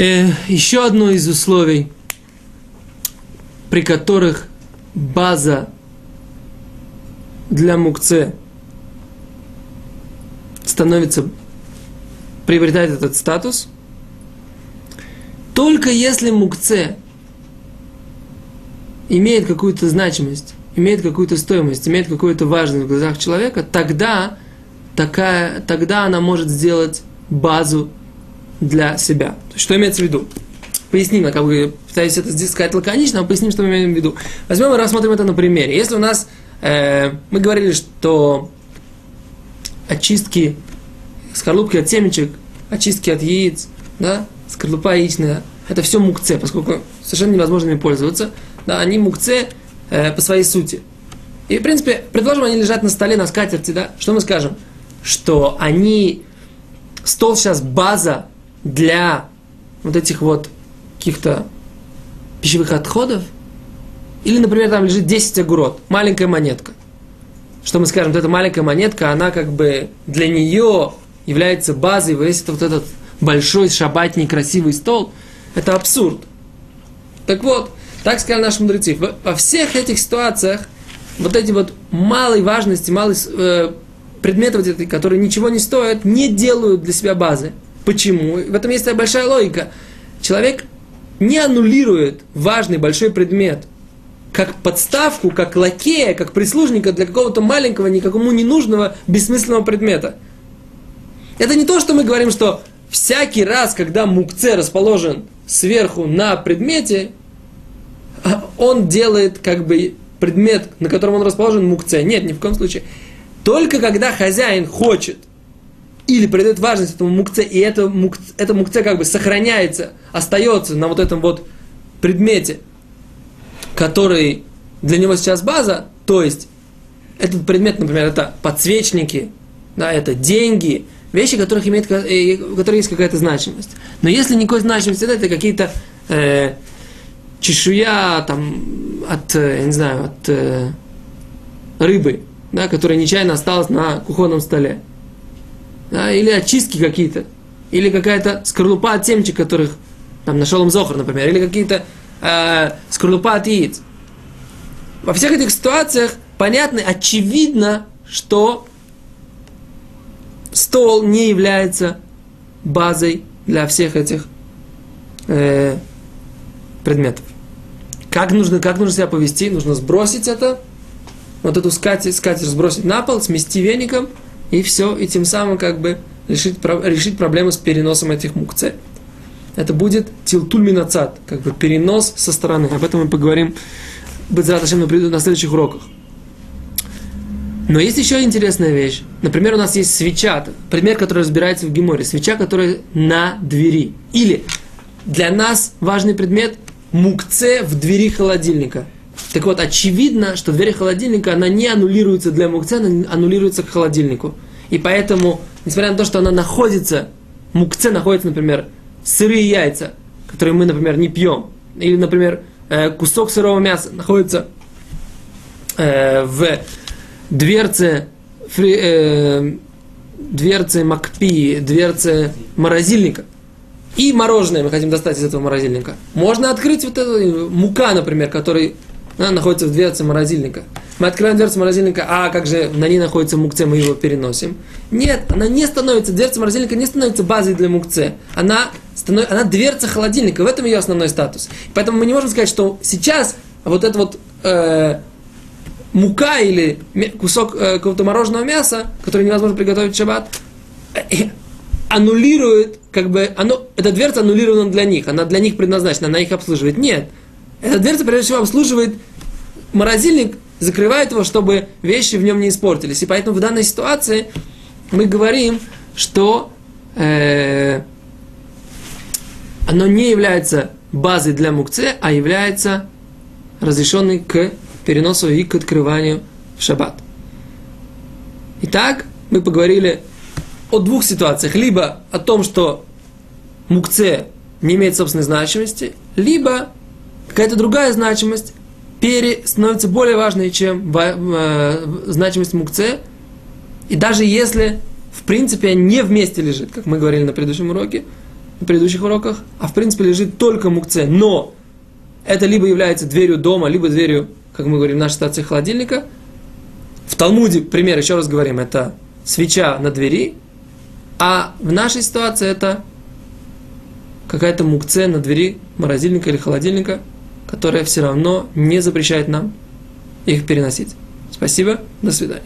Э, еще одно из условий, при которых база для мукце становится, приобретает этот статус, только если мукце имеет какую-то значимость, имеет какую-то стоимость, имеет какую-то важность в глазах человека, тогда, такая, тогда она может сделать базу для себя. Что имеется в виду? Поясним, как бы пытаюсь это здесь сказать лаконично, но поясним, что мы имеем в виду. Возьмем и рассмотрим это на примере. Если у нас, э, мы говорили, что очистки скорлупки от семечек, очистки от яиц, да, скорлупа яичная, это все мукце, поскольку совершенно невозможно ими пользоваться, да, они мукце э, по своей сути. И, в принципе, предположим, они лежат на столе, на скатерти, да, что мы скажем? Что они, стол сейчас база для вот этих вот каких-то пищевых отходов, или, например, там лежит 10 огурот, маленькая монетка. Что мы скажем, вот эта маленькая монетка, она как бы для нее является базой, весь это вот этот большой шабатний красивый стол, это абсурд. Так вот, так сказали наши мудрецы, во всех этих ситуациях вот эти вот малой важности, малые э, предметы, вот эти, которые ничего не стоят, не делают для себя базы. Почему? В этом есть большая логика. Человек не аннулирует важный большой предмет как подставку, как лакея, как прислужника для какого-то маленького, никакому ненужного, бессмысленного предмета. Это не то, что мы говорим, что всякий раз, когда мукце расположен сверху на предмете, он делает как бы предмет, на котором он расположен, мукце. Нет, ни в коем случае. Только когда хозяин хочет или придает важность этому мукце, и это, мукце, это мукце как бы сохраняется, остается на вот этом вот предмете, который для него сейчас база, то есть этот предмет, например, это подсвечники, да, это деньги, вещи, которых имеет, э, у которых есть какая-то значимость. Но если никакой значимости нет, это какие-то э, чешуя там, от, э, я не знаю, от э, рыбы, да, которая нечаянно осталась на кухонном столе да, или очистки какие-то, или какая-то скорлупа от семечек, которых там нашел им Зохар, например, или какие-то э, скорлупа от яиц. Во всех этих ситуациях понятно, очевидно, что стол не является базой для всех этих э, предметов. Как нужно, как нужно себя повести? Нужно сбросить это, вот эту скатерть, скатерть сбросить на пол, смести веником – и все, и тем самым как бы решить, решить проблему с переносом этих мукце. Это будет тилтуль минацат, как бы перенос со стороны. Об этом мы поговорим на следующих уроках. Но есть еще интересная вещь. Например, у нас есть свеча, предмет, который разбирается в Геморе. Свеча, которая на двери. Или для нас важный предмет мукце в двери холодильника – так вот, очевидно, что дверь холодильника, она не аннулируется для мукце, она аннулируется к холодильнику. И поэтому, несмотря на то, что она находится, мукце находится, например, сырые яйца, которые мы, например, не пьем, или, например, э, кусок сырого мяса находится э, в дверце, фри, э, дверце макпи, дверце морозильника, и мороженое мы хотим достать из этого морозильника. Можно открыть вот эту мука, например, который она находится в дверце морозильника. Мы открываем дверцу морозильника, а как же на ней находится мукце, мы его переносим. Нет, она не становится, дверца морозильника не становится базой для мукце. Она, становится, она дверца холодильника, в этом ее основной статус. Поэтому мы не можем сказать, что сейчас вот это вот э, мука или кусок э, какого-то мороженого мяса, который невозможно приготовить в шаббат, э, аннулирует, как бы, оно, эта дверца аннулирована для них, она для них предназначена, она их обслуживает. Нет, эта дверца, прежде всего, обслуживает морозильник, закрывает его, чтобы вещи в нем не испортились. И поэтому в данной ситуации мы говорим, что э, оно не является базой для мукце, а является разрешенной к переносу и к открыванию в шаббат. Итак, мы поговорили о двух ситуациях. Либо о том, что мукце не имеет собственной значимости, либо какая-то другая значимость пере, становится более важной, чем э, значимость мукце. И даже если, в принципе, не вместе лежит, как мы говорили на предыдущем уроке, на предыдущих уроках, а в принципе лежит только мукце, но это либо является дверью дома, либо дверью, как мы говорим, нашей ситуации холодильника. В Талмуде, пример, еще раз говорим, это свеча на двери, а в нашей ситуации это какая-то мукце на двери морозильника или холодильника, которая все равно не запрещает нам их переносить. Спасибо, до свидания.